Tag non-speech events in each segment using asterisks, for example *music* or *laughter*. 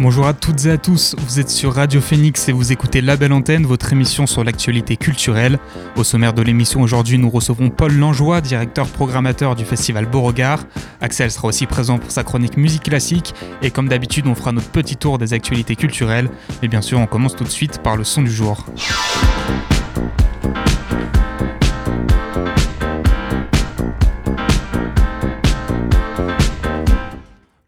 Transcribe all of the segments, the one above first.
Bonjour à toutes et à tous, vous êtes sur Radio Phoenix et vous écoutez La Belle Antenne, votre émission sur l'actualité culturelle. Au sommaire de l'émission aujourd'hui, nous recevons Paul Langeois, directeur programmateur du festival Beauregard. Axel sera aussi présent pour sa chronique musique classique et comme d'habitude, on fera notre petit tour des actualités culturelles. Et bien sûr, on commence tout de suite par le son du jour.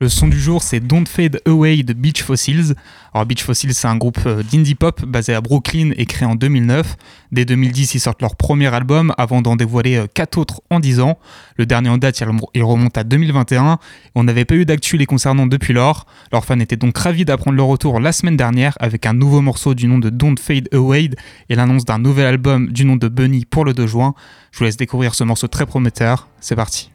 Le son du jour, c'est Don't Fade Away de Beach Fossils. Alors, Beach Fossils, c'est un groupe euh, d'indie pop basé à Brooklyn et créé en 2009. Dès 2010, ils sortent leur premier album avant d'en dévoiler euh, quatre autres en 10 ans. Le dernier en date, il remonte à 2021. On n'avait pas eu d'actu les concernant depuis lors. Leurs fans étaient donc ravis d'apprendre leur retour la semaine dernière avec un nouveau morceau du nom de Don't Fade Away et l'annonce d'un nouvel album du nom de Bunny pour le 2 juin. Je vous laisse découvrir ce morceau très prometteur. C'est parti.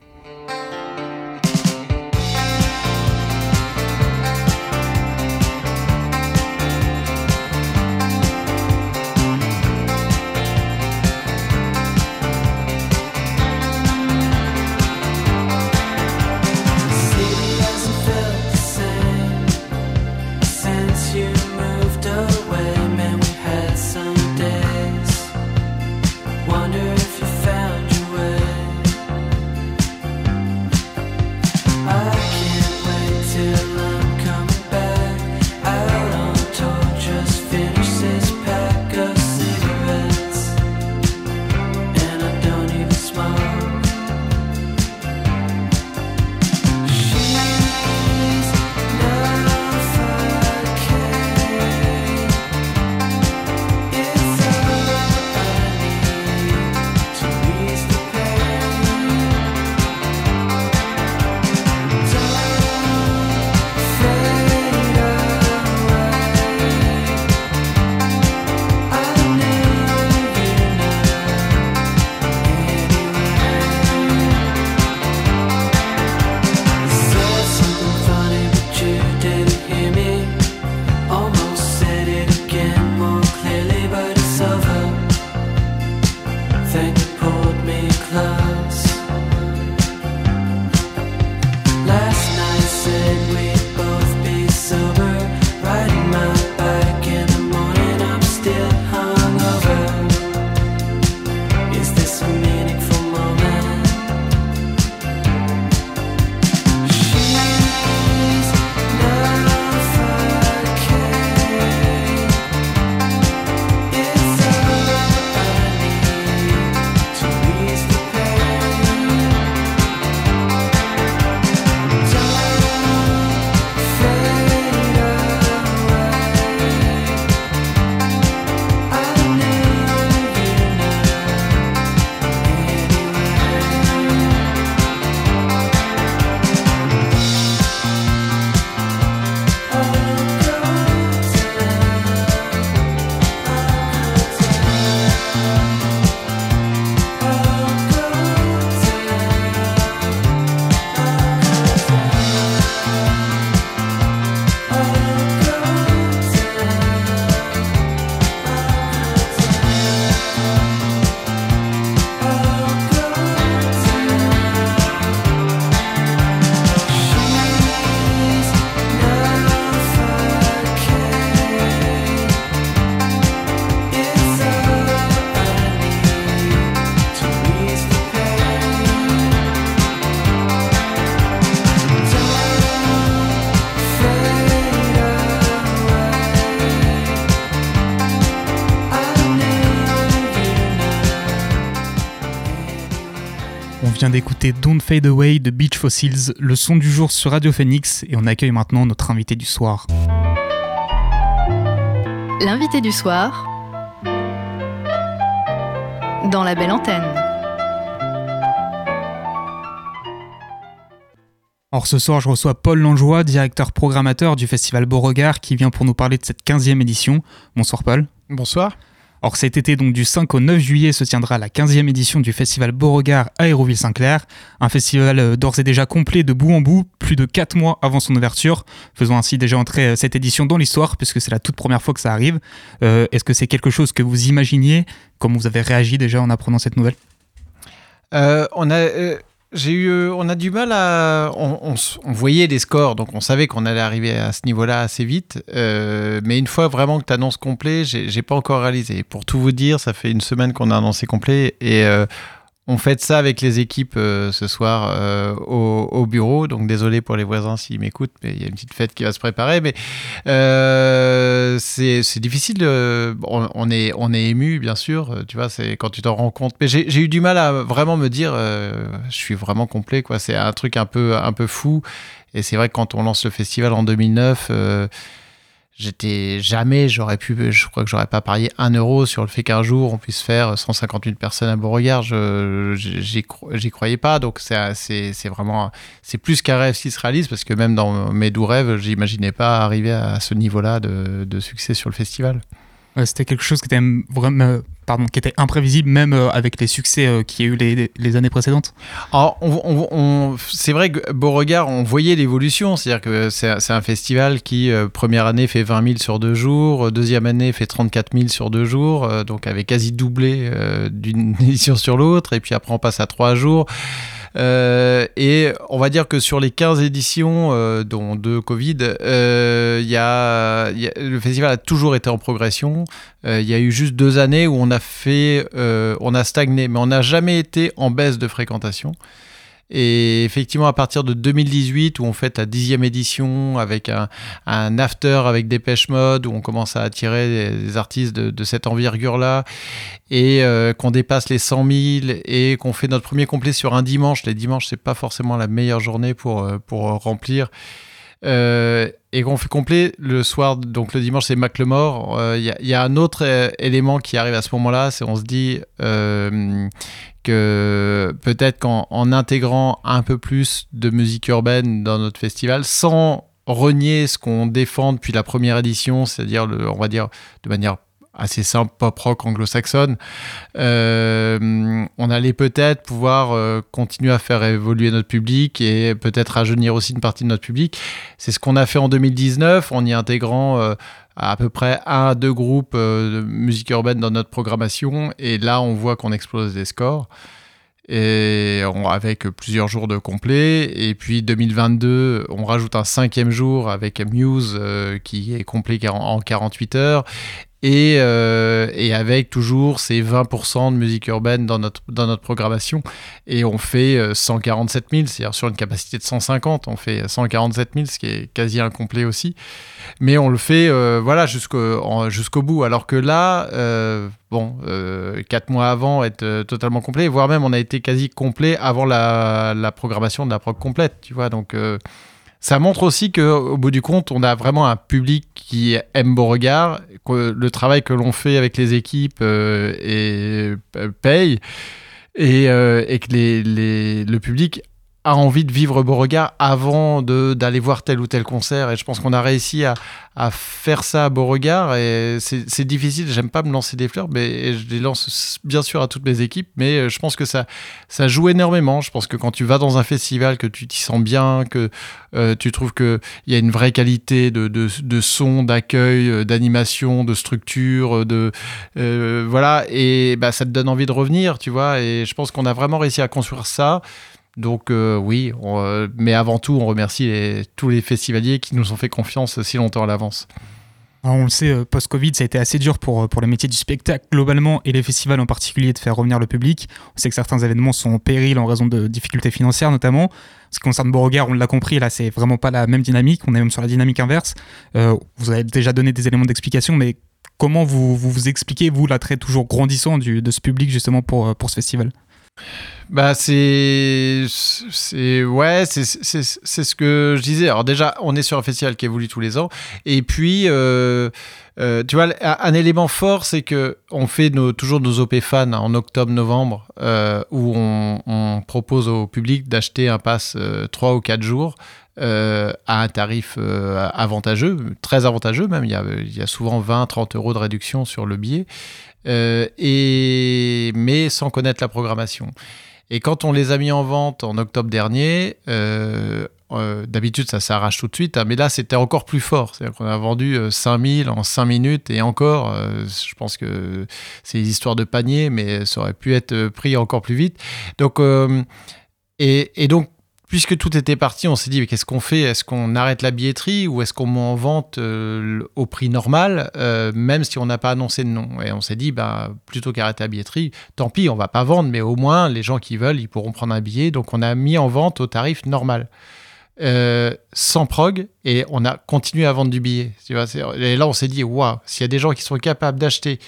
Don't Fade Away de Beach Fossils, le son du jour sur Radio Phoenix, et on accueille maintenant notre invité du soir. L'invité du soir dans la belle antenne. Or ce soir, je reçois Paul Langeois, directeur programmateur du festival Beauregard, qui vient pour nous parler de cette 15e édition. Bonsoir Paul. Bonsoir. Or cet été, donc du 5 au 9 juillet, se tiendra la 15e édition du festival Beauregard à Aéroville-Saint-Clair, un festival euh, d'ores et déjà complet de bout en bout, plus de 4 mois avant son ouverture, faisant ainsi déjà entrer euh, cette édition dans l'histoire, puisque c'est la toute première fois que ça arrive. Euh, est-ce que c'est quelque chose que vous imaginiez? Comment vous avez réagi déjà en apprenant cette nouvelle? On a j'ai eu, euh, on a du mal à, on, voyait les scores, donc on savait qu'on allait arriver à ce niveau-là assez vite. Euh, mais une fois vraiment que tu annonces complet, j'ai pas encore réalisé. Pour tout vous dire, ça fait une semaine qu'on a annoncé complet et euh, on fait ça avec les équipes euh, ce soir euh, au, bureau. Donc désolé pour les voisins s'ils m'écoutent, mais il y a une petite fête qui va se préparer. Mais euh, c'est difficile. on, est, on est ému, bien sûr. Tu vois, c'est quand tu t'en rends compte. Mais j'ai eu du mal à vraiment me dire, je suis vraiment complet. C'est un truc un peu, un peu fou. Et c'est vrai que quand on lance le festival en 2009 J'étais jamais, j'aurais pu, je crois que j'aurais pas parié un euro sur le fait qu'un jour on puisse faire 158 personnes à Beauregard. Je, j'y croyais pas, donc c'est, c'est, vraiment, c'est plus qu'un rêve qui se réalise parce que même dans mes doux rêves, j'imaginais pas arriver à ce niveau-là de, de succès sur le festival. C'était quelque chose qui était vraiment, pardon, qui était imprévisible même euh, avec les succès euh, qu'il y a eu les, années précédentes. Alors, on, c'est vrai que Beauregard, on voyait l'évolution, c'est-à-dire que c'est un festival qui euh, première année fait 20 000 sur deux jours, deuxième année fait 34 000 sur deux jours, donc avait quasi doublé d'une *laughs* édition sur l'autre, et puis après on passe à trois jours. Euh, et on va dire que sur les 15 éditions, euh, dont deux Covid, euh, y a, le festival a toujours été en progression. Il y a eu juste deux années où on a fait, on a stagné, mais on n'a jamais été en baisse de fréquentation. Et effectivement, à partir de 2018, où on fait la dixième édition avec un, un after avec Dépêche Mode, où on commence à attirer des, artistes de, cette envergure-là, et euh, qu'on dépasse les 100 000, et qu'on fait notre premier complet sur un dimanche. Les dimanches, c'est pas forcément la meilleure journée pour, euh, pour remplir. Euh, et qu'on fait complet le soir, donc le dimanche c'est Maclemore. Il y, a un autre élément qui arrive à ce moment-là, c'est on se dit que peut-être qu'en intégrant un peu plus de musique urbaine dans notre festival, sans renier ce qu'on défend depuis la première édition, c'est-à-dire, on va dire, de manière assez simple, pop rock anglo-saxonne, euh, on allait peut-être pouvoir euh, continuer à faire évoluer notre public et peut-être rajeunir aussi une partie de notre public. C'est ce qu'on a fait en 2019 en y intégrant euh, à peu près un à deux groupes de musique urbaine dans notre programmation et là on voit qu'on explose les scores et avec plusieurs jours de complet. Et puis 2022, on rajoute un cinquième jour avec Muse qui est complet en 48 heures. Euh, et, avec toujours ces 20% de musique urbaine dans notre, dans notre programmation. Et on fait 147 euh, 000, c'est-à-dire sur une capacité de 150, on fait 147 000, ce qui est quasi incomplet aussi. Mais on le fait euh, voilà, jusqu'au jusqu'au bout. Alors que là, bon, 4 mois avant, être totalement complet, voire même on a été quasi complet avant la, la programmation de la prog complète, tu vois. Donc ça montre aussi qu'au bout du compte, on a vraiment un public qui aime Beauregard, que le travail que l'on fait avec les équipes euh, et, euh, paye, et, euh, que le public a envie de vivre Beauregard avant d'aller voir tel ou tel concert. Et je pense qu'on a réussi à, à, faire ça à Beauregard. Et c'est difficile, j'aime pas me lancer des fleurs, mais je les lance bien sûr à toutes mes équipes. Mais euh, je pense que ça, ça joue énormément. Je pense que quand tu vas dans un festival, que tu t'y sens bien, que euh, tu trouves qu'il y a une vraie qualité de, de, de son, d'accueil, euh, d'animation, de structure, de voilà, et bah, ça te donne envie de revenir, tu vois. Et je pense qu'on a vraiment réussi à construire ça. Donc euh, oui, euh, mais avant tout, on remercie tous les festivaliers qui nous ont fait confiance si longtemps à l'avance. on le sait, euh, post-Covid, ça a été assez dur pour, pour les métiers du spectacle globalement et les festivals en particulier de faire revenir le public. On sait que certains événements sont en péril en raison de difficultés financières notamment. Ce qui concerne Beauregard, on l'a compris, là c'est vraiment pas la même dynamique, on est même sur la dynamique inverse. vous avez déjà donné des éléments d'explication, mais comment vous, vous, expliquez, vous, l'attrait toujours grandissant de ce public justement pour, pour ce festival? Bah c'est c'est ouais c'est ce que je disais. Alors déjà on est sur un festival qui évolue tous les ans et puis euh, euh, tu vois, un, élément fort, c'est que on fait toujours nos OP fans en octobre-novembre, euh, où on, propose au public d'acheter un pass 3 ou 4 jours à un tarif avantageux, très avantageux même. Il y a, il y a souvent 20-30 euros de réduction sur le billet, et, mais sans connaître la programmation. Et quand on les a mis en vente en octobre dernier, euh, euh, d'habitude ça s'arrache tout de suite, hein, mais là c'était encore plus fort. C'est-à-dire qu'on a vendu 5000 euh, en 5 minutes et encore, je pense que c'est une histoire de panier, mais ça aurait pu être pris encore plus vite. Donc, et, donc puisque tout était parti, on s'est dit, mais qu'est-ce qu'on fait? Est-ce qu'on arrête la billetterie ou est-ce qu'on met en vente euh, au prix normal, euh, même si on n'a pas annoncé de nom? Et on s'est dit, bah, plutôt qu'arrêter la billetterie, tant pis, on va pas vendre, mais au moins, les gens qui veulent, ils pourront prendre un billet. Donc, on a mis en vente au tarif normal. Euh, sans prog et on a continué à vendre du billet. Et là, on s'est dit, waouh, s'il y a des gens qui sont capables d'acheter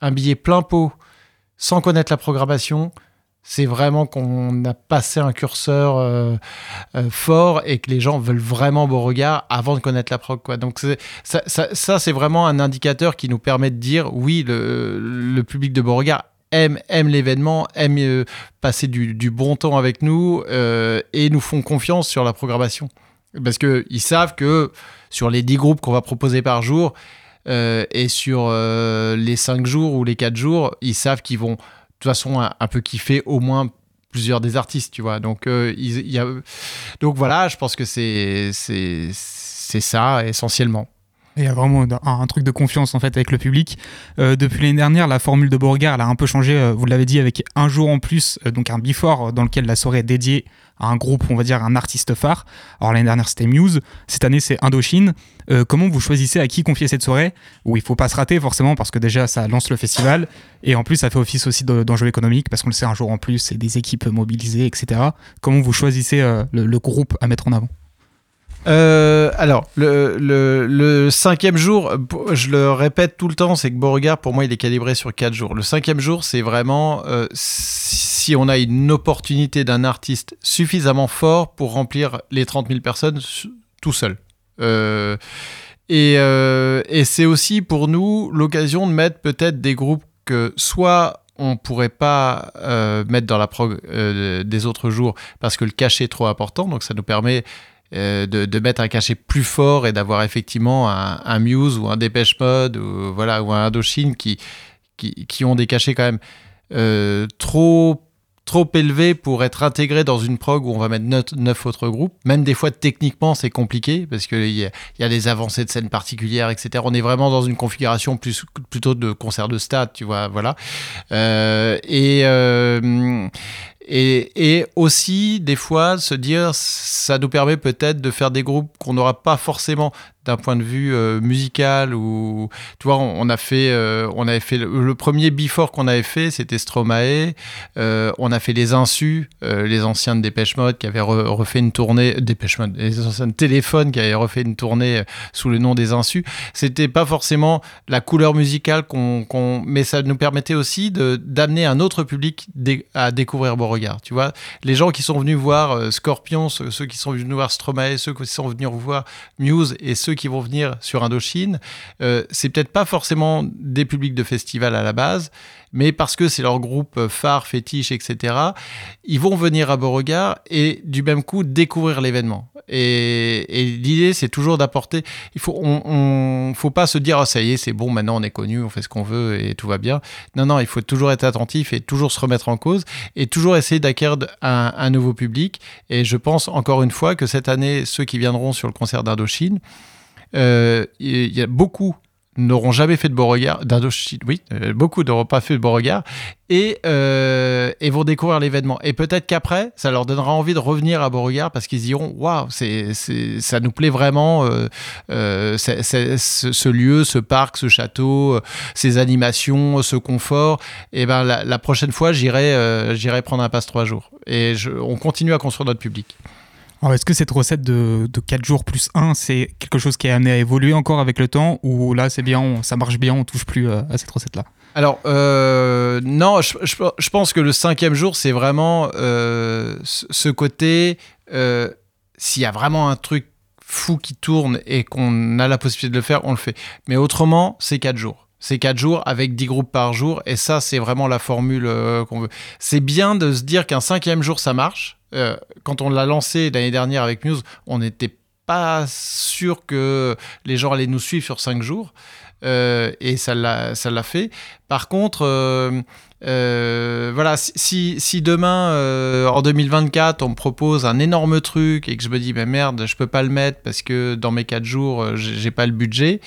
un billet plein pot sans connaître la programmation, c'est vraiment qu'on a passé un curseur euh, euh, fort et que les gens veulent vraiment Beauregard avant de connaître la prog. Donc ça, c'est vraiment un indicateur qui nous permet de dire oui, le, public de Beauregard aime, aime l'événement, aime euh, passer du, bon temps avec nous et nous font confiance sur la programmation. Parce qu'ils savent que sur les 10 groupes qu'on va proposer par jour et sur les 5 jours ou les 4 jours, ils savent qu'ils vont toute façon un, peu kiffé au moins plusieurs des artistes, tu vois. Donc, euh, il, y a... donc voilà, je pense que c'est ça essentiellement. Il y a vraiment un, truc de confiance en fait avec le public. Euh, depuis l'année dernière, la formule de Beauregard elle a un peu changé. Euh, vous l'avez dit avec un jour en plus, donc un before dans lequel la soirée est dédiée à un groupe, on va dire un artiste phare. Alors l'année dernière c'était Muse, cette année c'est Indochine. Euh, comment vous choisissez à qui confier cette soirée? Où il faut pas se rater forcément parce que déjà ça lance le festival et en plus ça fait office aussi d'enjeu économique parce qu'on le sait un jour en plus, c'est des équipes mobilisées, etc. Comment vous choisissez euh, le, groupe à mettre en avant? Euh, alors, le, cinquième jour, je le répète tout le temps, c'est que Beauregard, pour moi, il est calibré sur quatre jours. Le cinquième jour, c'est vraiment si on a une opportunité d'un artiste suffisamment fort pour remplir les 30 000 personnes tout seul. Euh, euh, et, c'est aussi pour nous l'occasion de mettre peut-être des groupes que soit on pourrait pas euh, mettre dans la prog des autres jours parce que le cachet est trop important, donc ça nous permet de, mettre un cachet plus fort et d'avoir effectivement un, Muse ou un Dépêche Mode ou, voilà, ou un Indochine qui, qui, qui, ont des cachets quand même trop trop élevé pour être intégré dans une prog où on va mettre neuf, autres groupes. Même des fois, techniquement, c'est compliqué parce qu'il y, y a des avancées de scènes particulières, etc. On est vraiment dans une configuration plus, plutôt de concert de stade, tu vois, voilà. Euh, et, euh, et, aussi, des fois, se dire, ça nous permet peut-être de faire des groupes qu'on n'aura pas forcément d'un point de vue euh, musical ou tu vois on, a fait euh, on avait fait le, premier before qu'on avait fait c'était Stromae. Euh, on a fait les Insus les anciens de Dépêche Mode qui avaient refait une tournée Dépêche Mode les anciens de Téléphone qui avaient refait une tournée sous le nom des Insus. C'était pas forcément la couleur musicale qu'on mais ça nous permettait aussi d'amener un autre public à découvrir Tu vois. Les gens qui sont venus voir Scorpions ceux qui sont venus voir Stromae ceux qui sont venus voir Muse et ceux qui vont venir sur Indochine, euh, c'est peut-être pas forcément des publics de festival à la base, mais parce que c'est leur groupe phare, fétiche, etc., ils vont venir à Beauregard et du même coup découvrir l'événement. Et, l'idée, c'est toujours d'apporter. Il faut, on, faut pas se dire, oh, ça y est, c'est bon, maintenant on est connu, on fait ce qu'on veut et tout va bien. Non, non, il faut toujours être attentif et toujours se remettre en cause et toujours essayer d'acquérir un, un nouveau public. Et je pense encore une fois que cette année, ceux qui viendront sur le concert d'Indochine, euh, il y a beaucoup n'auront jamais fait de Beauregard, d'Indochine, oui, euh, beaucoup n'auront pas fait de Beauregard, et, euh, et vont découvrir l'événement. Et peut-être qu'après, ça leur donnera envie de revenir à Beauregard parce qu'ils diront, waouh, c'est, ça nous plaît vraiment, ce, lieu, ce parc, ce château, ces animations, ce confort. Et ben la, prochaine fois, j'irai, j'irai prendre un passe trois jours. Et on continue à construire notre public. Alors, est-ce que cette recette de, de 4 jours plus 1, c'est quelque chose qui est amené à évoluer encore avec le temps ou là, c'est bien, ça marche bien, on touche plus euh, à cette recette-là? Alors, euh, non, je, pense que le cinquième jour, c'est vraiment euh, ce côté, s'il y a vraiment un truc fou qui tourne et qu'on a la possibilité de le faire, on le fait. Mais autrement, c'est quatre jours. C'est quatre jours avec 10 groupes par jour. Et ça, c'est vraiment la formule qu'on veut. C'est bien de se dire qu'un cinquième jour, ça marche. Euh, quand on l'a lancé l'année dernière avec Muse, on n'était pas sûr que les gens allaient nous suivre sur cinq jours. Euh, et ça l'a, fait. Par contre, voilà, si, demain, en 2024, on me propose un énorme truc et que je me dis, mais merde, je peux pas le mettre parce que dans mes quatre jours, j'ai pas le budget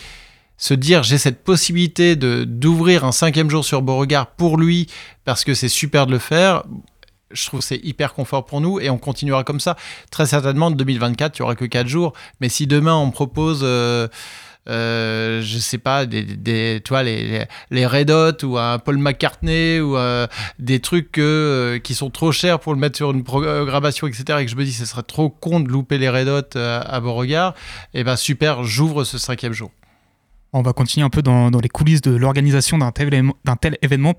se dire j'ai cette possibilité d'ouvrir un cinquième jour sur Beauregard pour lui parce que c'est super de le faire. Je trouve que c'est hyper confort pour nous et on continuera comme ça. Très certainement, en 2024, il n'y aura que 4 jours. Mais si demain on propose, euh, euh, je sais pas, des, des tu vois, les, les, Red Hot ou un Paul McCartney ou euh, des trucs euh, qui sont trop chers pour le mettre sur une programmation, etc. et que je me dis ce serait trop con de louper les Red Hot à, Beauregard, et eh ben super, j'ouvre ce cinquième jour. On va continuer un peu dans, les coulisses de l'organisation d'un tel, événement.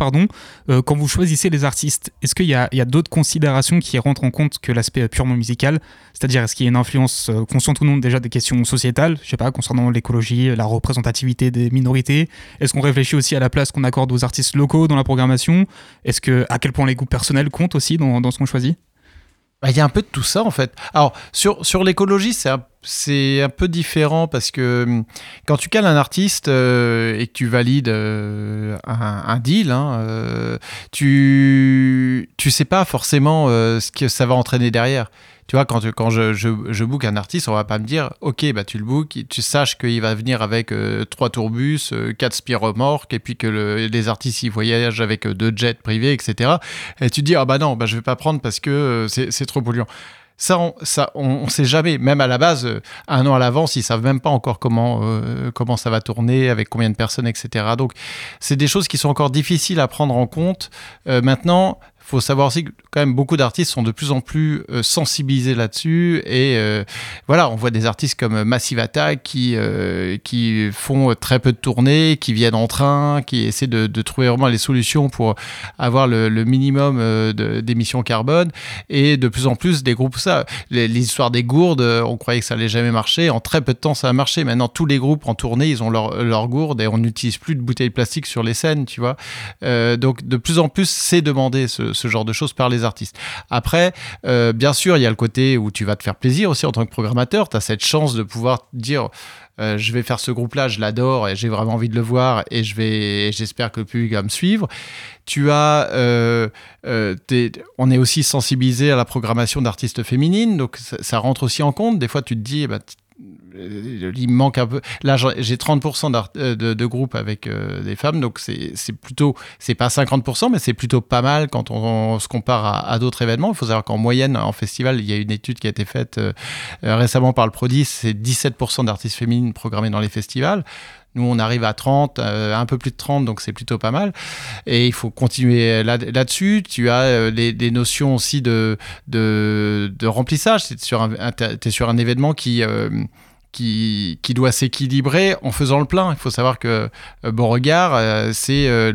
Euh, quand vous choisissez les artistes, est-ce qu'il y a, d'autres considérations qui rentrent en compte que l'aspect purement musical? C'est-à-dire, est-ce qu'il y a une influence euh, consciente ou non déjà des questions sociétales, je sais pas, concernant l'écologie, la représentativité des minorités. Est-ce qu'on réfléchit aussi à la place qu'on accorde aux artistes locaux dans la programmation? Est-ce que à quel point les goûts personnels comptent aussi dans ce qu'on choisit? Bah, il y a un peu de tout ça en fait. Alors sur, sur l'écologie, c'est un, c'est un peu différent parce que hum, quand tu cales un artiste euh, et que tu valides euh, un, deal, hein, euh, tu tu sais pas forcément ce que ça va entraîner derrière tu vois, quand, quand je, je, je, book un artiste, on va pas me dire, ok, bah tu le book, tu saches qu'il va venir avec euh, trois tourbus, euh, quatre spiromorques, et puis que les artistes ils voyagent avec euh, deux jets privés, etc. Et tu te dis, ah bah non, bah je vais pas prendre parce que c'est trop polluant. Ça, on, ça, on, sait jamais, même à la base, un an à l'avance, ils savent même pas encore comment, comment ça va tourner, avec combien de personnes, etc. Donc, c'est des choses qui sont encore difficiles à prendre en compte. maintenant, faut savoir aussi que quand même beaucoup d'artistes sont de plus en plus euh, sensibilisés là-dessus et euh, voilà on voit des artistes comme Massive Attack qui euh, qui font très peu de tournées qui viennent en train qui essaient de, trouver vraiment les solutions pour avoir le, minimum d'émissions carbone et de plus en plus des groupes ça l'histoire des gourdes on croyait que ça allait jamais marcher. En très peu de temps ça a marché. Maintenant tous les groupes en tournée ils ont leur, leur gourde et on n'utilise plus de bouteilles plastique sur les scènes tu vois. Donc de plus en plus c'est demandé ce, ce genre de choses par les artistes. Après, euh, bien sûr, il y a le côté où tu vas te faire plaisir aussi en tant que programmateur. Tu as cette chance de pouvoir dire euh, je vais faire ce groupe-là, je l'adore et j'ai vraiment envie de le voir et je vais, j'espère que le public va me suivre. Tu as, euh, on est aussi sensibilisé à la programmation d'artistes féminines, donc ça, rentre aussi en compte. Des fois, tu te dis, eh ben, il manque un peu. Là, j'ai 30% euh, de, groupes avec euh, des femmes, donc c'est plutôt, c'est pas 50%, mais c'est plutôt pas mal quand on, se compare à, d'autres événements. Il faut savoir qu'en moyenne, en festival, il y a une étude qui a été faite récemment par le Prodis, c'est 17% d'artistes féminines programmés dans les festivals. Nous, on arrive à 30, un peu plus de 30, donc c'est plutôt pas mal. Et il faut continuer là-dessus. tu as des notions aussi de, de, de remplissage. Tu es, es sur un événement qui qui, doit s'équilibrer en faisant le plein. Il faut savoir que euh, Beauregard, euh, c'est euh,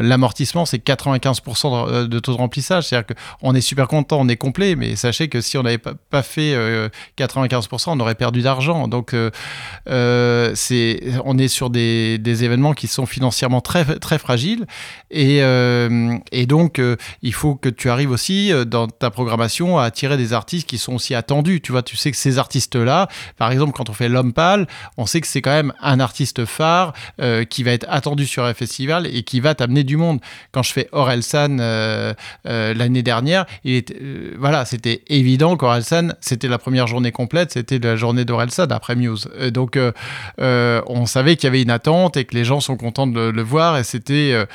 l'amortissement, c'est 95% de, taux de remplissage. C'est-à-dire qu'on est super content, on est complet, mais sachez que si on n'avait pas, fait 95%, on aurait perdu d'argent. Donc, c'est, on est sur des, événements qui sont financièrement très, très fragiles. Et, et donc, il faut que tu arrives aussi dans ta programmation à attirer des artistes qui sont aussi attendus. Tu vois, tu sais que ces artistes-là, par exemple, quand on fait L'Homme Pâle, on sait que c'est quand même un artiste phare euh, qui va être attendu sur un festival et qui va t'amener du monde. Quand je fais Orelsan euh, euh, l'année dernière, il voilà, c'était évident qu'Orelsan, c'était la première journée complète, c'était la journée d'Orelsan après Muse. donc on savait qu'il y avait une attente et que les gens sont contents de le voir et c'était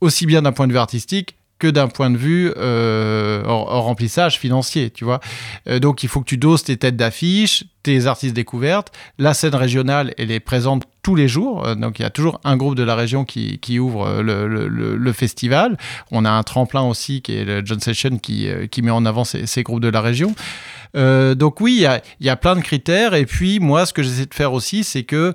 aussi bien d'un point de vue artistique que d'un point de vue euh, remplissage financier, tu vois. Euh, donc il faut que tu doses tes têtes d'affiche, tes artistes découvertes. La scène régionale, elle est présente tous les jours. Euh, donc il y a toujours un groupe de la région qui, ouvre euh, le, festival. On a un tremplin aussi qui est le John Session qui, met en avant ces, groupes de la région. donc oui, il y a, y a, plein de critères. Et puis moi, ce que j'essaie de faire aussi, c'est que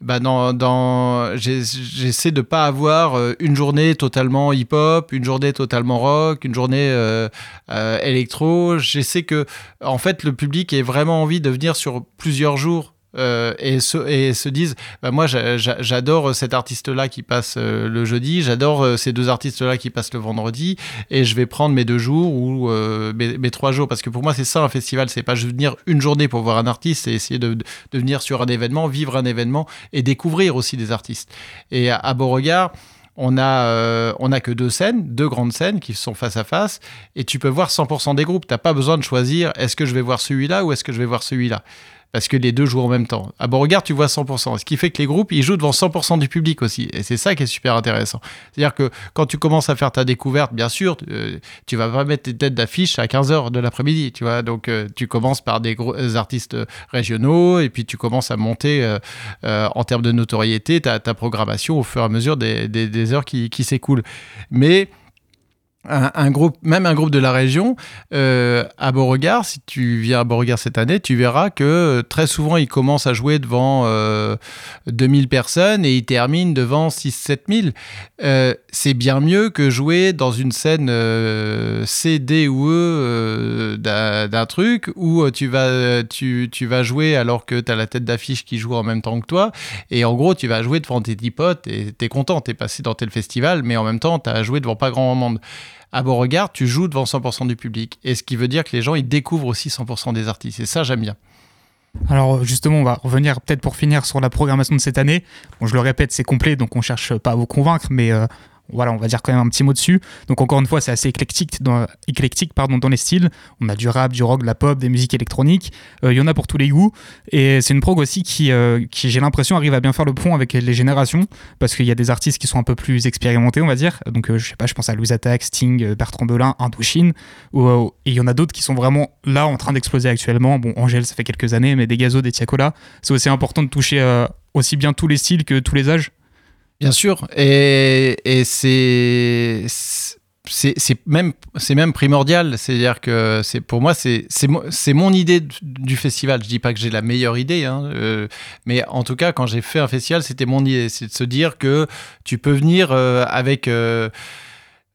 bah dans, dans j'essaie de pas avoir euh, une journée totalement hip-hop, une journée totalement rock, une journée euh, euh, électro. J'essaie que, en fait, le public ait vraiment envie de venir sur plusieurs jours euh, et, se, et se disent bah moi j'adore cet artiste là qui passe euh, le jeudi j'adore euh, ces deux artistes là qui passent le vendredi et je vais prendre mes deux jours ou mes, trois jours parce que pour moi c'est ça un festival c'est pas venir une journée pour voir un artiste c'est essayer de, venir sur un événement vivre un événement et découvrir aussi des artistes et à, Beauregard on a, on a que deux scènes, deux grandes scènes qui sont face à face, et tu peux voir 100% des groupes. Tu n'as pas besoin de choisir est-ce que je vais voir celui-là ou est-ce que je vais voir celui-là parce que les deux jouent en même temps. À Beauregard, tu vois 100%. Ce qui fait que les groupes, ils jouent devant 100% du public aussi. Et c'est ça qui est super intéressant. C'est-à-dire que quand tu commences à faire ta découverte, bien sûr, euh, tu vas pas mettre tes têtes d'affiche à 15h de l'après-midi, tu vois. Donc, euh, tu commences par des gros artistes régionaux et puis tu commences à monter euh, en termes de notoriété ta, ta, programmation au fur et à mesure des, des, heures qui, qui s'écoulent. Mais un, groupe, même un groupe de la région, euh, à Beauregard, si tu viens à Beauregard cette année, tu verras que euh, très souvent, ils commencent à jouer devant 2000 euh, personnes et ils terminent devant 6-7000. c'est bien mieux que jouer dans une scène C, D ou E d'un truc où tu vas, tu, tu, vas jouer alors que tu as la tête d'affiche qui joue en même temps que toi. Et en gros, tu vas jouer devant tes 10 potes et tu es content, tu es passé dans tel festival, mais en même temps, tu as joué devant pas grand monde à Beauregard, tu joues devant 100% du public. Et ce qui veut dire que les gens, ils découvrent aussi 100% des artistes. Et ça, j'aime bien. Alors justement, on va revenir peut-être pour finir sur la programmation de cette année. Bon, je le répète, c'est complet, donc on cherche pas à vous convaincre, mais euh, voilà, on va dire quand même un petit mot dessus. Donc encore une fois, c'est assez éclectique dans, éclectique pardon, dans les styles. On a du rap, du rock, de la pop, des musiques électroniques. Euh, il y en a pour tous les goûts. Et c'est une prog aussi qui, euh, qui j'ai l'impression, arrive à bien faire le pont avec les générations. Parce qu'il y a des artistes qui sont un peu plus expérimentés, on va dire. Donc euh, je sais pas, je pense à Louis Attack, Sting, Bertrand Belin, Indochine. et il y en a d'autres qui sont vraiment là en train d'exploser actuellement. Bon, Angèle, ça fait quelques années, mais des Gazo, des Tiakola. C'est aussi important de toucher aussi bien tous les styles que tous les âges. Bien sûr, et, et c'est c'est même c'est même primordial. C'est-à-dire que c'est pour moi c'est c'est mon idée du festival. Je dis pas que j'ai la meilleure idée hein, euh, mais en tout cas quand j'ai fait un festival c'était mon idée. C'est de se dire que tu peux venir euh, avec euh,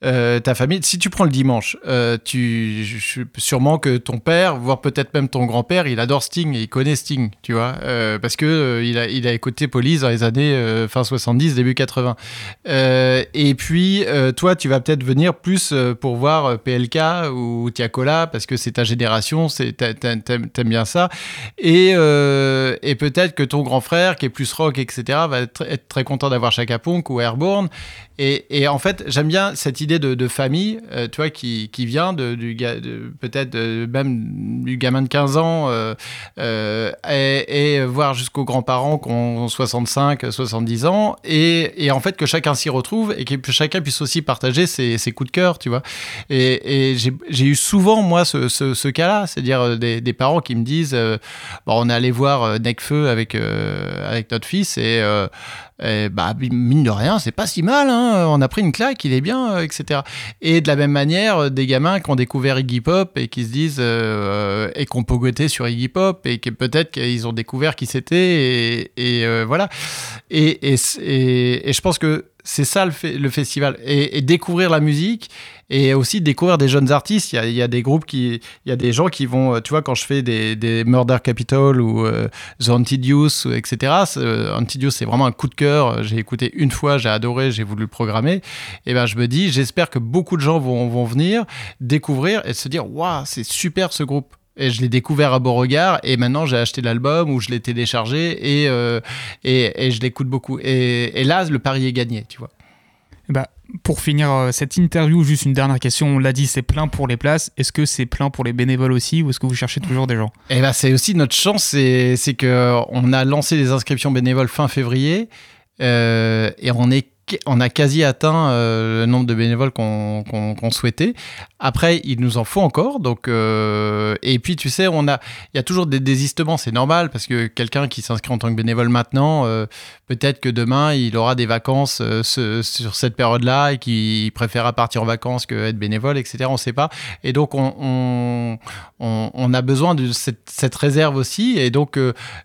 euh, ta famille, si tu prends le dimanche, euh, tu, sûrement que ton père, voire peut-être même ton grand-père, il adore Sting il connaît Sting, tu vois, euh, parce que il, a, il a écouté Police dans les années fin 70, début 80. et puis, toi, tu vas peut-être venir plus pour voir PLK ou Tiakola, parce que c'est ta génération, t'aimes bien ça. Et, et peut-être que ton grand frère, qui est plus rock, etc., va être, être très content d'avoir Chaka Punk ou Airborne. Et, en fait, j'aime bien cette idée de, famille, euh, tu vois, qui, vient de, du peut-être même du gamin de 15 ans euh, euh, et, voir jusqu'aux grands-parents qui ont 65, 70 ans, et, en fait que chacun s'y retrouve et que chacun puisse aussi partager ses, coups de cœur, tu vois. Et, j'ai eu souvent, moi, ce, cas-là, c'est-à-dire des, parents qui me disent, bon, on est allé voir Necfeu avec, avec notre fils et et bah, mine de rien, c'est pas si mal, hein. on a pris une claque, il est bien, euh, etc. Et de la même manière, euh, des gamins qui ont découvert Iggy Pop et qui se disent, euh, et qui ont pogoté sur Iggy Pop et qui peut-être qu'ils ont découvert qui c'était, et, voilà. Et, et, et, je pense que c'est ça le festival. Et, découvrir la musique et aussi découvrir des jeunes artistes. Il y a, des groupes qui. Il y a des gens qui vont. Tu vois, quand je fais des, Murder Capital ou euh, The Antidius, etc., Antidius, c'est vraiment un coup de cœur. J'ai écouté une fois, j'ai adoré, j'ai voulu le programmer. Et ben, je me dis, j'espère que beaucoup de gens vont, vont venir découvrir et se dire, waouh, c'est super ce groupe. Et je l'ai découvert à Beauregard et maintenant j'ai acheté l'album ou je l'ai téléchargé et, euh, et, et, je l'écoute beaucoup. Et, et, là, le pari est gagné, tu vois. Bah, pour finir euh, cette interview, juste une dernière question. On l'a dit, c'est plein pour les places. Est-ce que c'est plein pour les bénévoles aussi ou est-ce que vous cherchez toujours des gens? Eh bah, c'est aussi notre chance, c'est qu'on a lancé les inscriptions bénévoles fin février euh, et on est on a quasi atteint euh, le nombre de bénévoles qu'on souhaitait. Après, il nous en faut encore. Donc, euh, et puis, tu sais, on a, il y a toujours des désistements. C'est normal parce que quelqu'un qui s'inscrit en tant que bénévole maintenant, euh, peut-être que demain, il aura des vacances sur cette période-là et qu'il préférera partir en vacances que être bénévole, etc. On ne sait pas. Et donc, on, a besoin de cette, cette, réserve aussi. Et donc,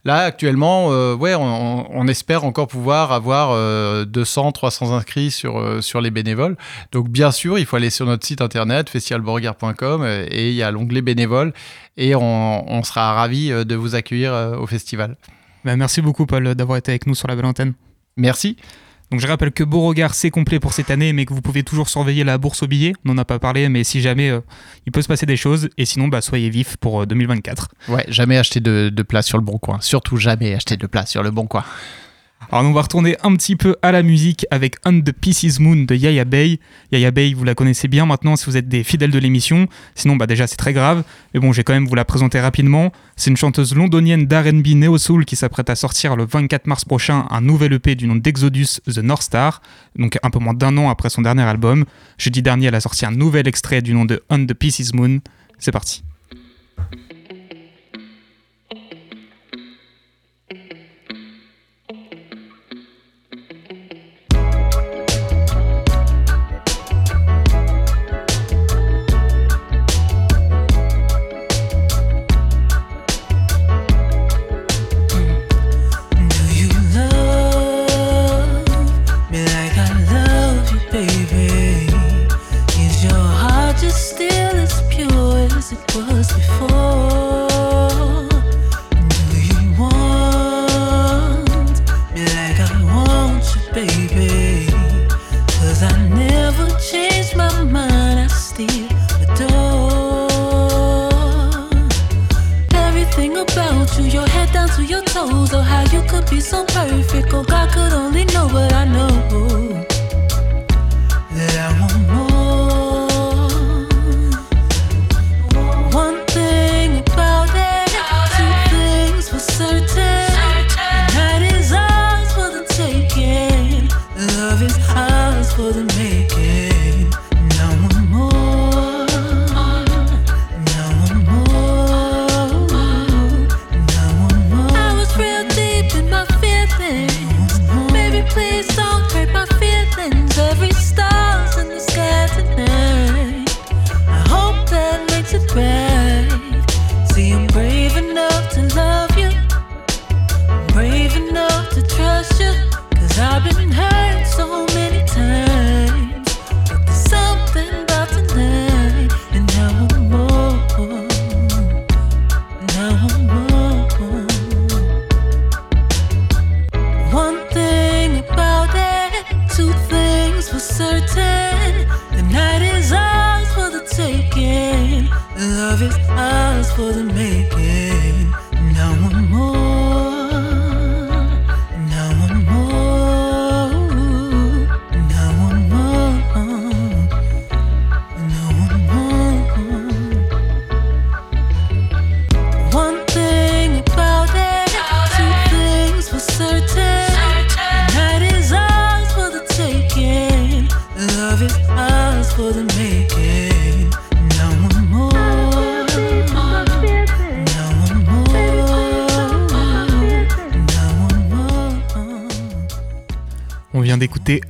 là, actuellement, ouais, on, espère encore pouvoir avoir 200, 300 sans inscrits sur, euh, sur les bénévoles. Donc bien sûr, il faut aller sur notre site internet festivalbeauregard.com euh, et il y a l'onglet bénévoles et on, sera ravis euh, de vous accueillir au festival. Bah, merci beaucoup Paul d'avoir été avec nous sur la belle antenne. Merci. Donc je rappelle que Beauregard c'est complet pour cette année, mais que vous pouvez toujours surveiller la bourse aux billets. On n'en a pas parlé, mais si jamais il peut se passer des choses, et sinon bah, soyez vifs pour 2024. Ouais, jamais acheter de, de place sur le bon coin. Surtout jamais acheter de place sur le bon coin. Alors on va retourner un petit peu à la musique avec On the Pieces Moon de Yaya Bay. Yaya Bay, vous la connaissez bien maintenant si vous êtes des fidèles de l'émission. Sinon, bah déjà c'est très grave. Mais bon, je vais quand même vous la présenter rapidement. C'est une chanteuse londonienne d'R&B Neo Soul qui s'apprête à sortir le 24 mars prochain un nouvel EP du nom d'Exodus The North Star. Donc un peu moins d'un an après son dernier album. Jeudi dernier, elle a sorti un nouvel extrait du nom de On the Pieces Moon. C'est parti. it was before. Do you want me like I want you, I never my mind, I still adore everything about you, your head down to your toes, or how you could be so perfect. Oh,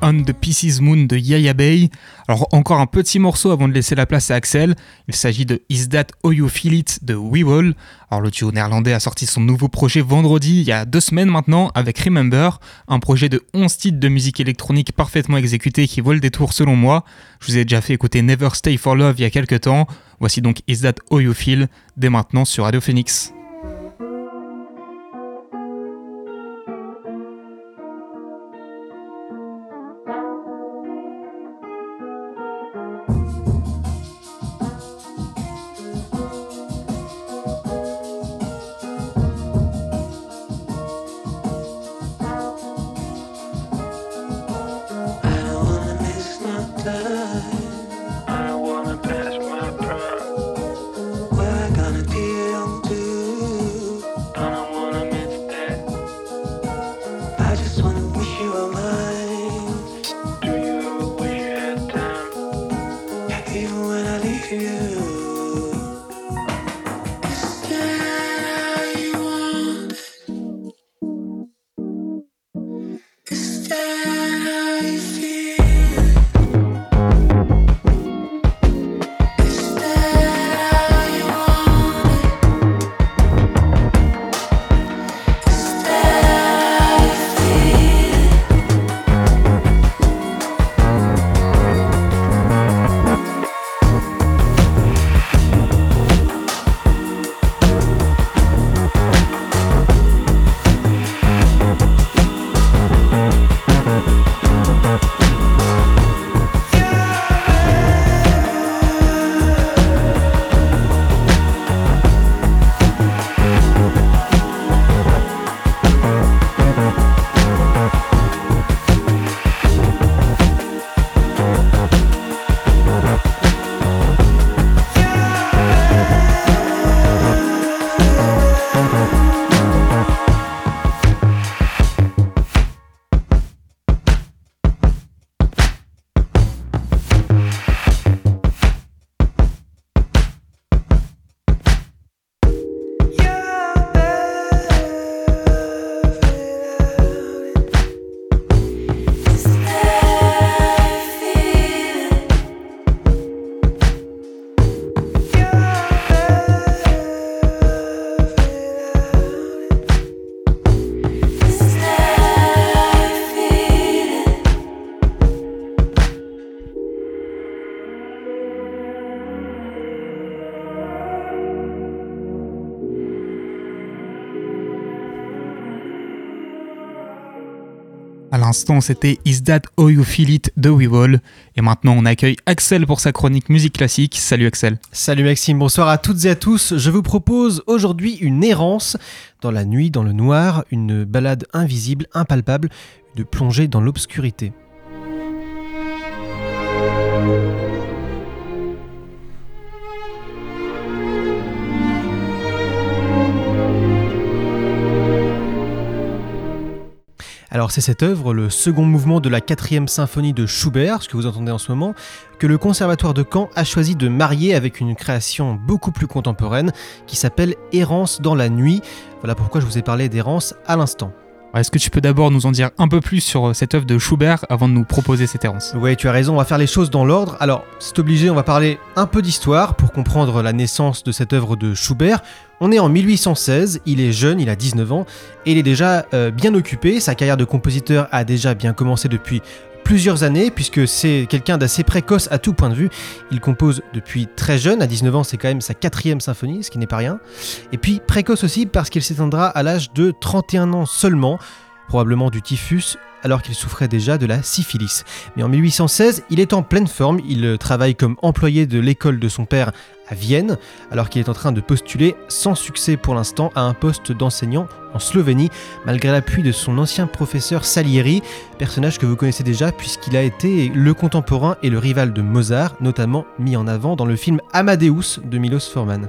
On the Pieces Moon de Yaya Bay. Alors encore un petit morceau avant de laisser la place à Axel. Il s'agit de Is That How You Feel It de. Alors le duo néerlandais a sorti son nouveau projet vendredi, il y a deux semaines maintenant, avec Remember, un projet de 11 titres de musique électronique parfaitement exécuté qui vaut le détour selon moi. Je vous ai déjà fait écouter Never Stay for Love il y a quelques temps. Voici donc Is That How You Feel dès maintenant sur Radio Phoenix. L'instant, c'était Is That How You Feel It de Weevil. Et maintenant, on accueille Axel pour sa chronique musique classique. Salut Axel. Salut Maxime, bonsoir à toutes et à tous. Je vous propose aujourd'hui une errance dans la nuit, dans le noir, une balade invisible, impalpable, de plongée dans l'obscurité. Alors c'est cette œuvre, le second mouvement de la quatrième symphonie de Schubert, ce que vous entendez en ce moment, que le Conservatoire de Caen a choisi de marier avec une création beaucoup plus contemporaine qui s'appelle Errance dans la nuit. Voilà pourquoi je vous ai parlé d'Errance à l'instant. Est-ce que tu peux d'abord nous en dire un peu plus sur euh, cette œuvre de Schubert avant de nous proposer cette errance Oui, tu as raison, on va faire les choses dans l'ordre. Alors, c'est obligé, on va parler un peu d'histoire pour comprendre la naissance de cette œuvre de Schubert. On est en 1816, il est jeune, il a 19 ans, et il est déjà euh, bien occupé. Sa carrière de compositeur a déjà bien commencé depuis plusieurs années, puisque c'est quelqu'un d'assez précoce à tout point de vue. Il compose depuis très jeune, à 19 ans c'est quand même sa quatrième symphonie, ce qui n'est pas rien. Et puis précoce aussi parce qu'il s'éteindra à l'âge de 31 ans seulement, probablement du typhus, alors qu'il souffrait déjà de la syphilis. Mais en 1816, il est en pleine forme, il travaille comme employé de l'école de son père à Vienne, alors qu'il est en train de postuler sans succès pour l'instant à un poste d'enseignant en Slovénie, malgré l'appui de son ancien professeur Salieri, personnage que vous connaissez déjà puisqu'il a été le contemporain et le rival de Mozart, notamment mis en avant dans le film Amadeus de Milos Forman.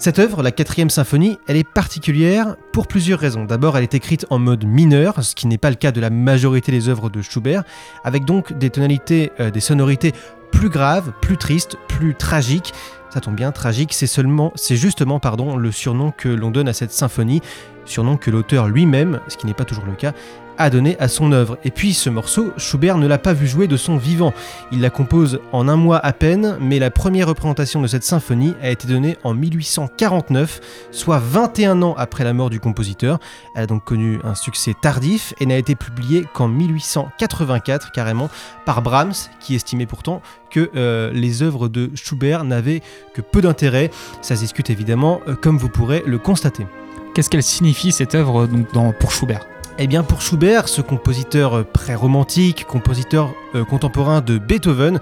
Cette œuvre, la quatrième symphonie, elle est particulière pour plusieurs raisons. D'abord, elle est écrite en mode mineur, ce qui n'est pas le cas de la majorité des œuvres de Schubert, avec donc des tonalités, euh, des sonorités plus graves, plus tristes, plus tragiques. Ça tombe bien, tragique, c'est seulement, c'est justement, pardon, le surnom que l'on donne à cette symphonie, surnom que l'auteur lui-même, ce qui n'est pas toujours le cas, a donné à son œuvre. Et puis ce morceau, Schubert ne l'a pas vu jouer de son vivant. Il la compose en un mois à peine, mais la première représentation de cette symphonie a été donnée en 1849, soit 21 ans après la mort du compositeur. Elle a donc connu un succès tardif et n'a été publiée qu'en 1884 carrément par Brahms, qui estimait pourtant que euh, les œuvres de Schubert n'avaient que peu d'intérêt. Ça se discute évidemment, euh, comme vous pourrez le constater. Qu'est-ce qu'elle signifie cette œuvre donc, pour Schubert? Eh bien pour Schubert, ce compositeur pré-romantique, compositeur euh, contemporain de Beethoven,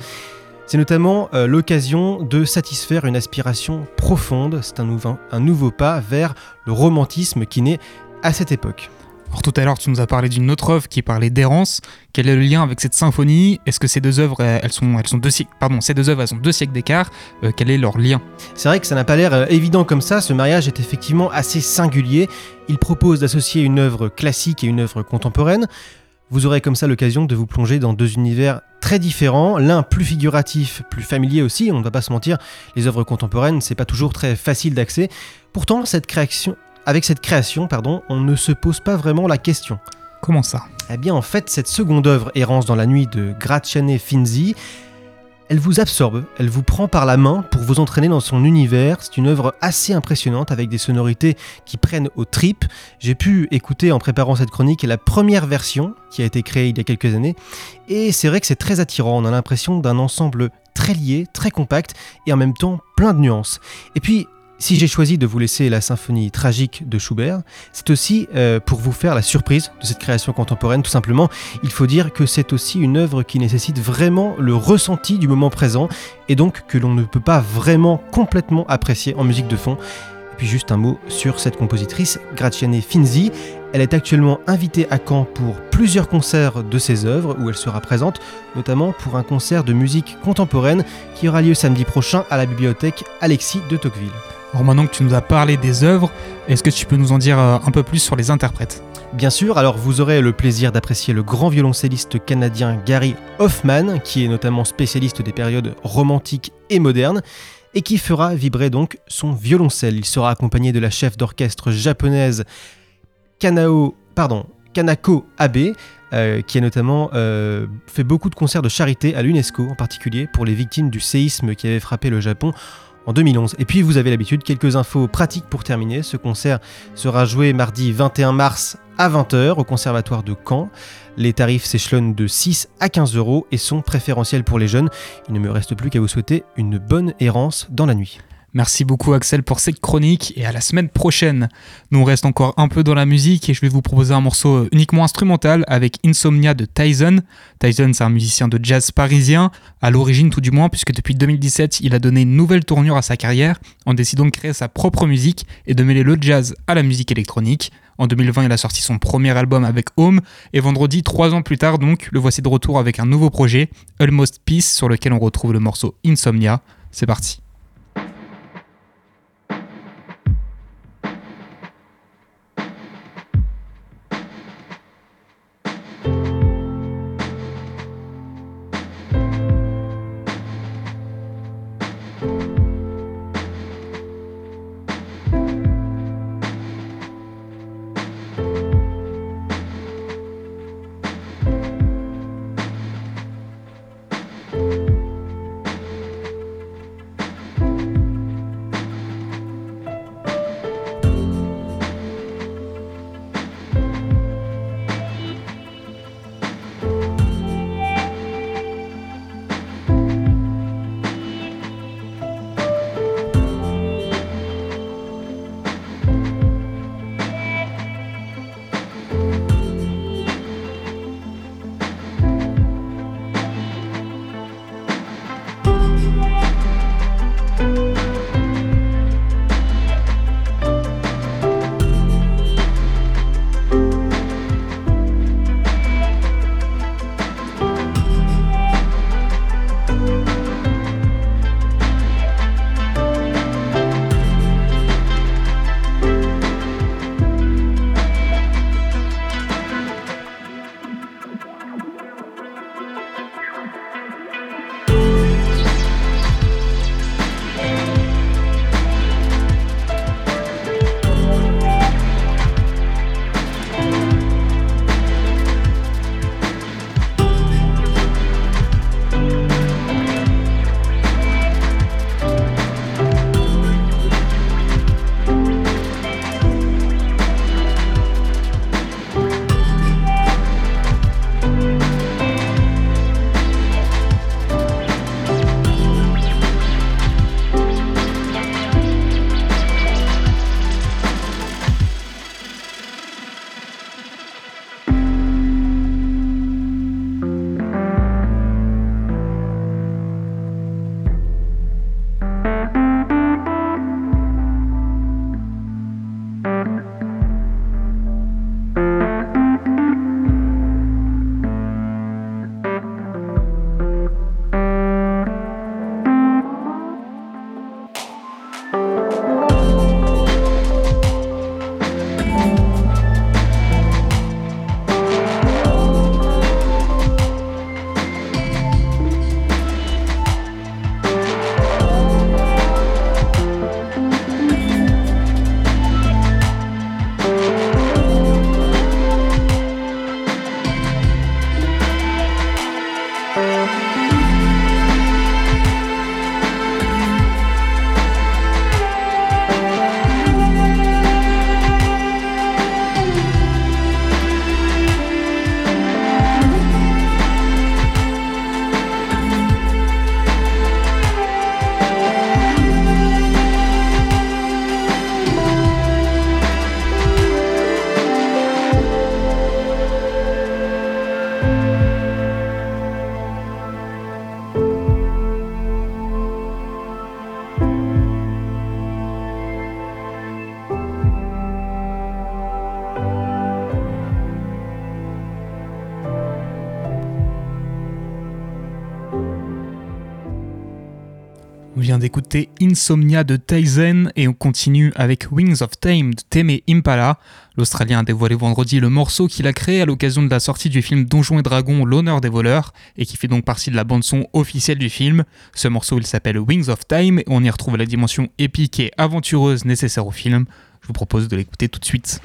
c'est notamment euh, l'occasion de satisfaire une aspiration profonde, c'est un, un nouveau pas vers le romantisme qui naît à cette époque. Alors tout à l'heure, tu nous as parlé d'une autre œuvre qui parlait d'errance. Quel est le lien avec cette symphonie? Est-ce que ces deux œuvres, elles sont, elles sont deux siècles, pardon, ces deux œuvres, deux siècles d'écart? Euh, Quel est leur lien? C'est vrai que ça n'a pas l'air euh, évident comme ça. Ce mariage est effectivement assez singulier. Il propose d'associer une œuvre classique et une œuvre contemporaine. Vous aurez comme ça l'occasion de vous plonger dans deux univers très différents, l'un plus figuratif, plus familier aussi, on ne va pas se mentir, les œuvres contemporaines, c'est pas toujours très facile d'accès. Pourtant, cette création, avec cette création, pardon, on ne se pose pas vraiment la question. Comment ça? Eh bien, en fait, cette seconde œuvre, Errance dans la nuit de Graziane Finzi, elle vous absorbe, elle vous prend par la main pour vous entraîner dans son univers. C'est une œuvre assez impressionnante avec des sonorités qui prennent aux tripes. J'ai pu écouter en préparant cette chronique la première version qui a été créée il y a quelques années. Et c'est vrai que c'est très attirant. On a l'impression d'un ensemble très lié, très compact et en même temps plein de nuances. Et puis si j'ai choisi de vous laisser la symphonie tragique de Schubert, c'est aussi euh, pour vous faire la surprise de cette création contemporaine. Tout simplement, il faut dire que c'est aussi une œuvre qui nécessite vraiment le ressenti du moment présent et donc que l'on ne peut pas vraiment complètement apprécier en musique de fond. Et puis juste un mot sur cette compositrice, Graziane Finzi. Elle est actuellement invitée à Caen pour plusieurs concerts de ses œuvres où elle sera présente, notamment pour un concert de musique contemporaine qui aura lieu samedi prochain à la bibliothèque Alexis de Tocqueville. Alors maintenant que tu nous as parlé des œuvres, est-ce que tu peux nous en dire euh, un peu plus sur les interprètes? Bien sûr, alors vous aurez le plaisir d'apprécier le grand violoncelliste canadien Gary Hoffman, qui est notamment spécialiste des périodes romantiques et modernes, et qui fera vibrer donc son violoncelle. Il sera accompagné de la chef d'orchestre japonaise Kanako Abe, euh, qui a notamment euh, fait beaucoup de concerts de charité à l'UNESCO en particulier pour les victimes du séisme qui avait frappé le Japon en 2011. Et puis vous avez l'habitude, quelques infos pratiques pour terminer. Ce concert sera joué mardi 21 mars à 20h au Conservatoire de Caen. Les tarifs s'échelonnent de 6 à 15 euros et sont préférentiels pour les jeunes. Il ne me reste plus qu'à vous souhaiter une bonne errance dans la nuit. Merci beaucoup Axel pour cette chronique et à la semaine prochaine. Nous on reste encore un peu dans la musique et je vais vous proposer un morceau uniquement instrumental avec Insomnia de Tyson. Tyson c'est un musicien de jazz parisien, à l'origine tout du moins puisque depuis 2017 il a donné une nouvelle tournure à sa carrière en décidant de créer sa propre musique et de mêler le jazz à la musique électronique. En 2020, il a sorti son premier album avec Home, et vendredi, trois ans plus tard, donc, le voici de retour avec un nouveau projet, Almost Peace, sur lequel on retrouve le morceau Insomnia. C'est parti. D'écouter Insomnia de Tyson et on continue avec Wings of Time de Teme Impala. L'Australien a dévoilé vendredi le morceau qu'il a créé à l'occasion de la sortie du film Donjons et Dragons L'honneur des voleurs et qui fait donc partie de la bande-son officielle du film. Ce morceau s'appelle Wings of Time et on y retrouve la dimension épique et aventureuse nécessaire au film. Je vous propose de l'écouter tout de suite.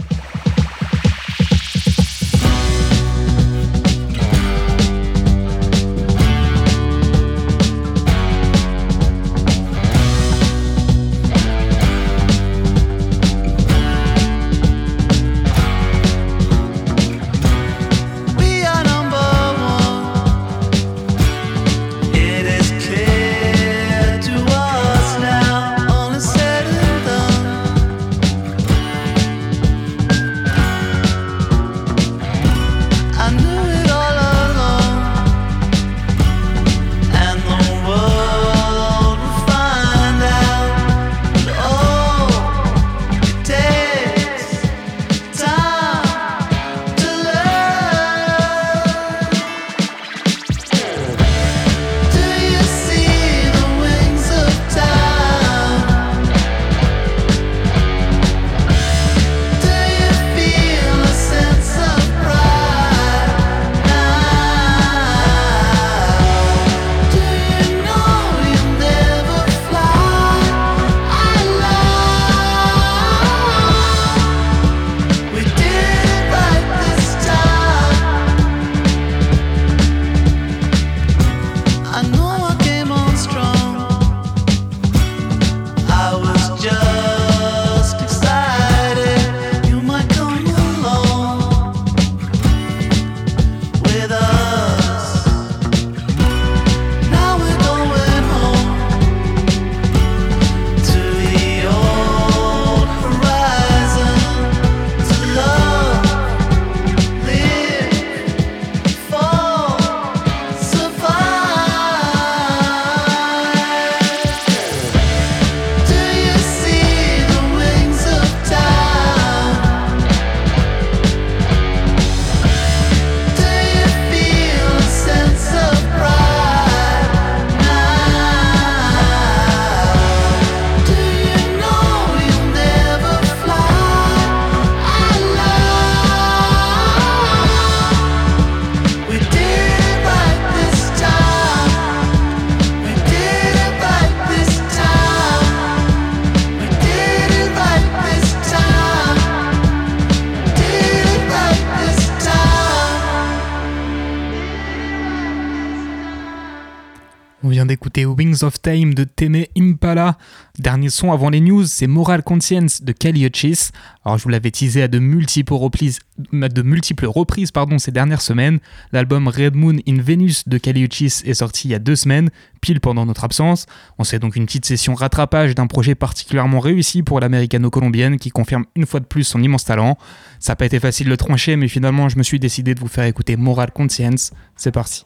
Of Time de Teme Impala. Dernier son avant les news, c'est Moral Conscience de Kelly Hutchis. Alors je vous l'avais teasé à de multiples reprises, de multiples reprises pardon, ces dernières semaines. L'album Red Moon in Venus de Kelly Hutchis est sorti il y a deux semaines, pile pendant notre absence. On sait donc une petite session rattrapage d'un projet particulièrement réussi pour l'américano-colombienne qui confirme une fois de plus son immense talent. Ça n'a pas été facile de le trancher, mais finalement je me suis décidé de vous faire écouter Moral Conscience. C'est parti.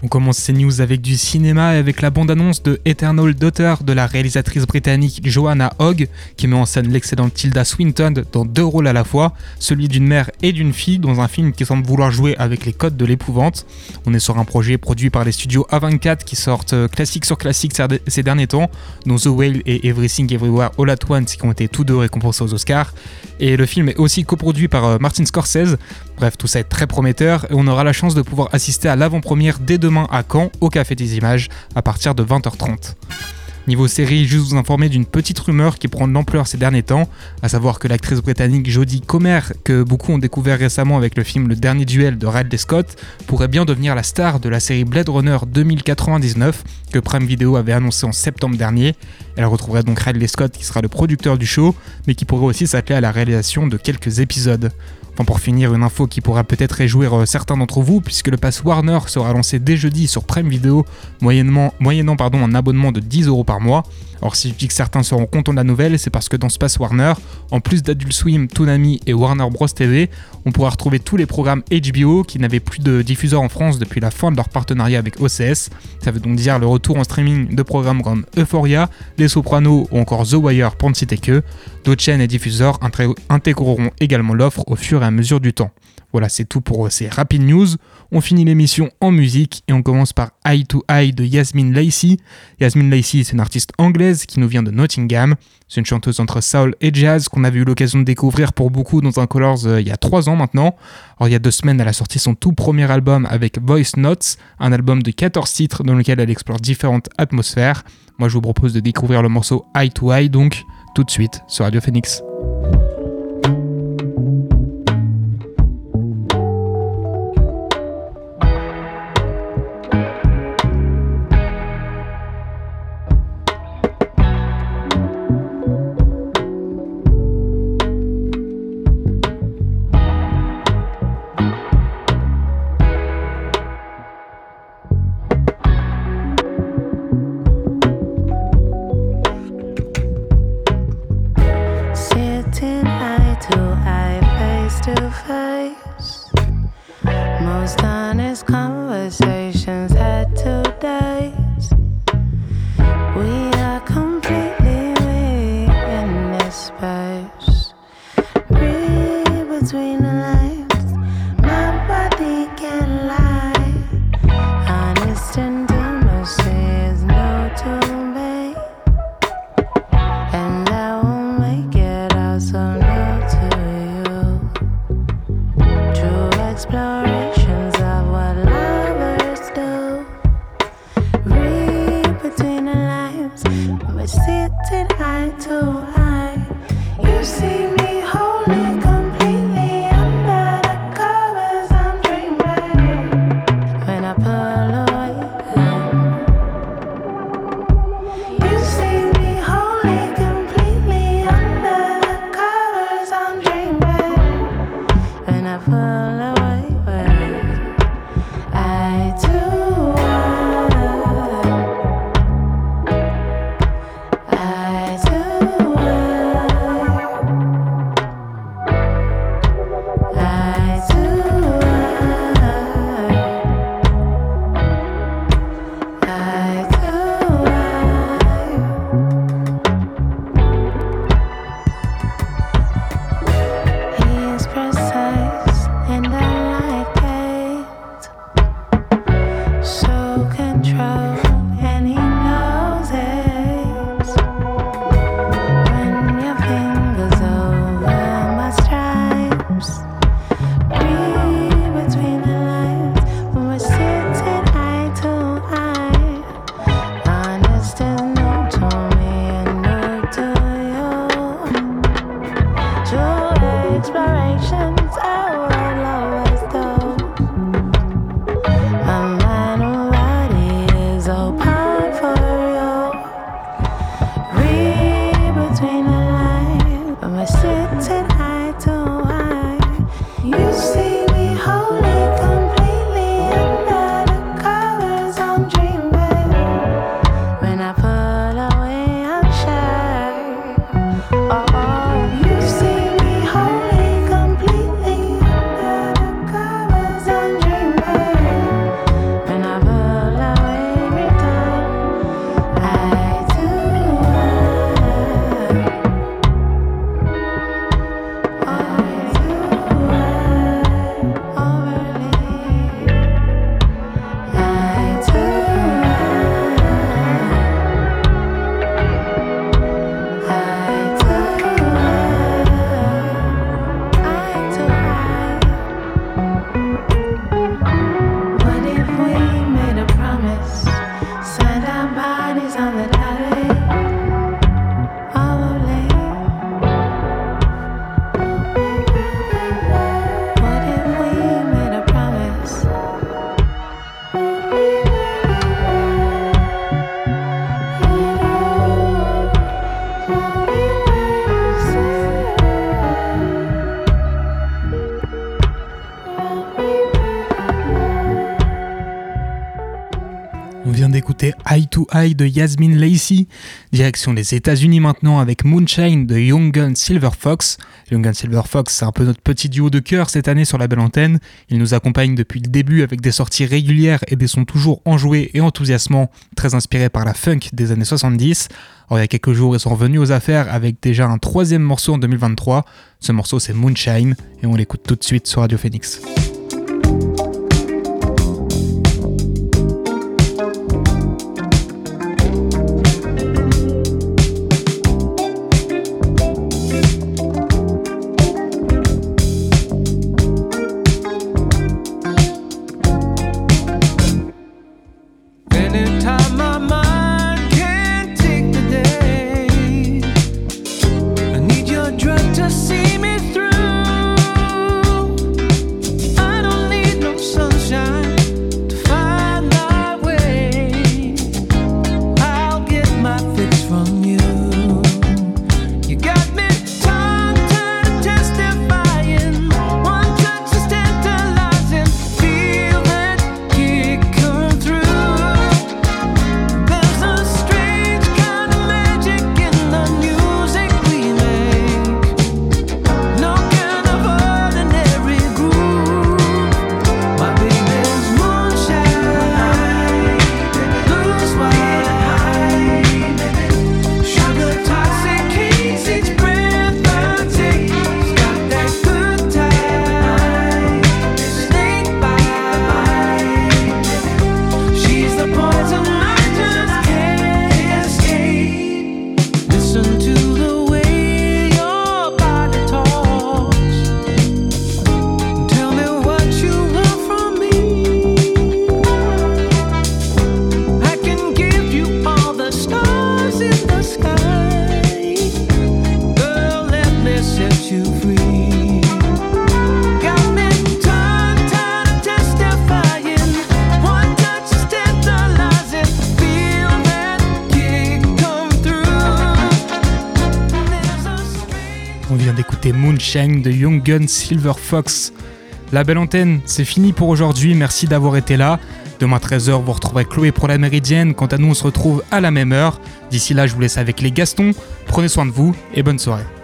On commence ces news avec du cinéma et avec la bande-annonce de Eternal Daughter de la réalisatrice britannique Joanna Hogg, qui met en scène l'excellente Tilda Swinton dans deux rôles à la fois, celui d'une mère et d'une fille dans un film qui semble vouloir jouer avec les codes de l'épouvante. On est sur un projet produit par les studios A24 qui sortent euh, classique sur classique ces derniers temps, dont The Whale et Everything Everywhere All At Once qui ont été tous deux récompensés aux Oscars. Et le film est aussi coproduit par euh, Martin Scorsese. Bref, tout ça est très prometteur et on aura la chance de pouvoir assister à l'avant-première dès demain à Caen au Café des Images à partir de 20h30. Niveau série, juste vous informer d'une petite rumeur qui prend de l'ampleur ces derniers temps, à savoir que l'actrice britannique Jodie Comer, que beaucoup ont découvert récemment avec le film Le Dernier Duel de Ridley Scott, pourrait bien devenir la star de la série Blade Runner 2099 que Prime Video avait annoncé en septembre dernier. Elle retrouverait donc Ridley Scott qui sera le producteur du show, mais qui pourrait aussi s'atteler à la réalisation de quelques épisodes. Enfin, pour finir, une info qui pourra peut-être réjouir euh, certains d'entre vous, puisque le pass Warner sera lancé dès jeudi sur Prime Video, moyennement, moyennant pardon, un abonnement de 10 euros par mois. Alors si je dis que certains seront contents de la nouvelle, c'est parce que dans ce pass Warner, en plus d'Adult Swim, Toonami et Warner Bros TV, on pourra retrouver tous les programmes HBO qui n'avaient plus de diffuseurs en France depuis la fin de leur partenariat avec OCS. Ça veut donc dire le retour en streaming de programmes comme Euphoria, Les Sopranos ou encore The Wire pour ne citer que. D'autres chaînes et diffuseurs intégreront également l'offre au fur et à mesure du temps. Voilà, c'est tout pour ces Rapid News. On finit l'émission en musique et on commence par Eye to Eye de Yasmin Lacey. Yasmin Lacey, c'est une artiste anglaise qui nous vient de Nottingham. C'est une chanteuse entre soul et jazz qu'on avait eu l'occasion de découvrir pour beaucoup dans un Colors euh, il y a trois ans maintenant. Alors, il y a deux semaines, elle a sorti son tout premier album avec Voice Notes, un album de 14 titres dans lequel elle explore différentes atmosphères. Moi, je vous propose de découvrir le morceau Eye to Eye, donc tout de suite sur Radio Phoenix. De Yasmin Lacey. Direction les États-Unis maintenant avec Moonshine de Young Gun Silver Fox. Young Gun Silver Fox, c'est un peu notre petit duo de cœur cette année sur la belle antenne. Il nous accompagne depuis le début avec des sorties régulières et des sons toujours enjoués et enthousiasmants, très inspirés par la funk des années 70. Alors, il y a quelques jours, ils sont revenus aux affaires avec déjà un troisième morceau en 2023. Ce morceau, c'est Moonshine et on l'écoute tout de suite sur Radio Phoenix. De Young Gun Silver Fox. La belle antenne, c'est fini pour aujourd'hui, merci d'avoir été là. Demain 13h, vous retrouverez Chloé pour la Méridienne. Quant à nous, on se retrouve à la même heure. D'ici là, je vous laisse avec les Gastons. Prenez soin de vous et bonne soirée.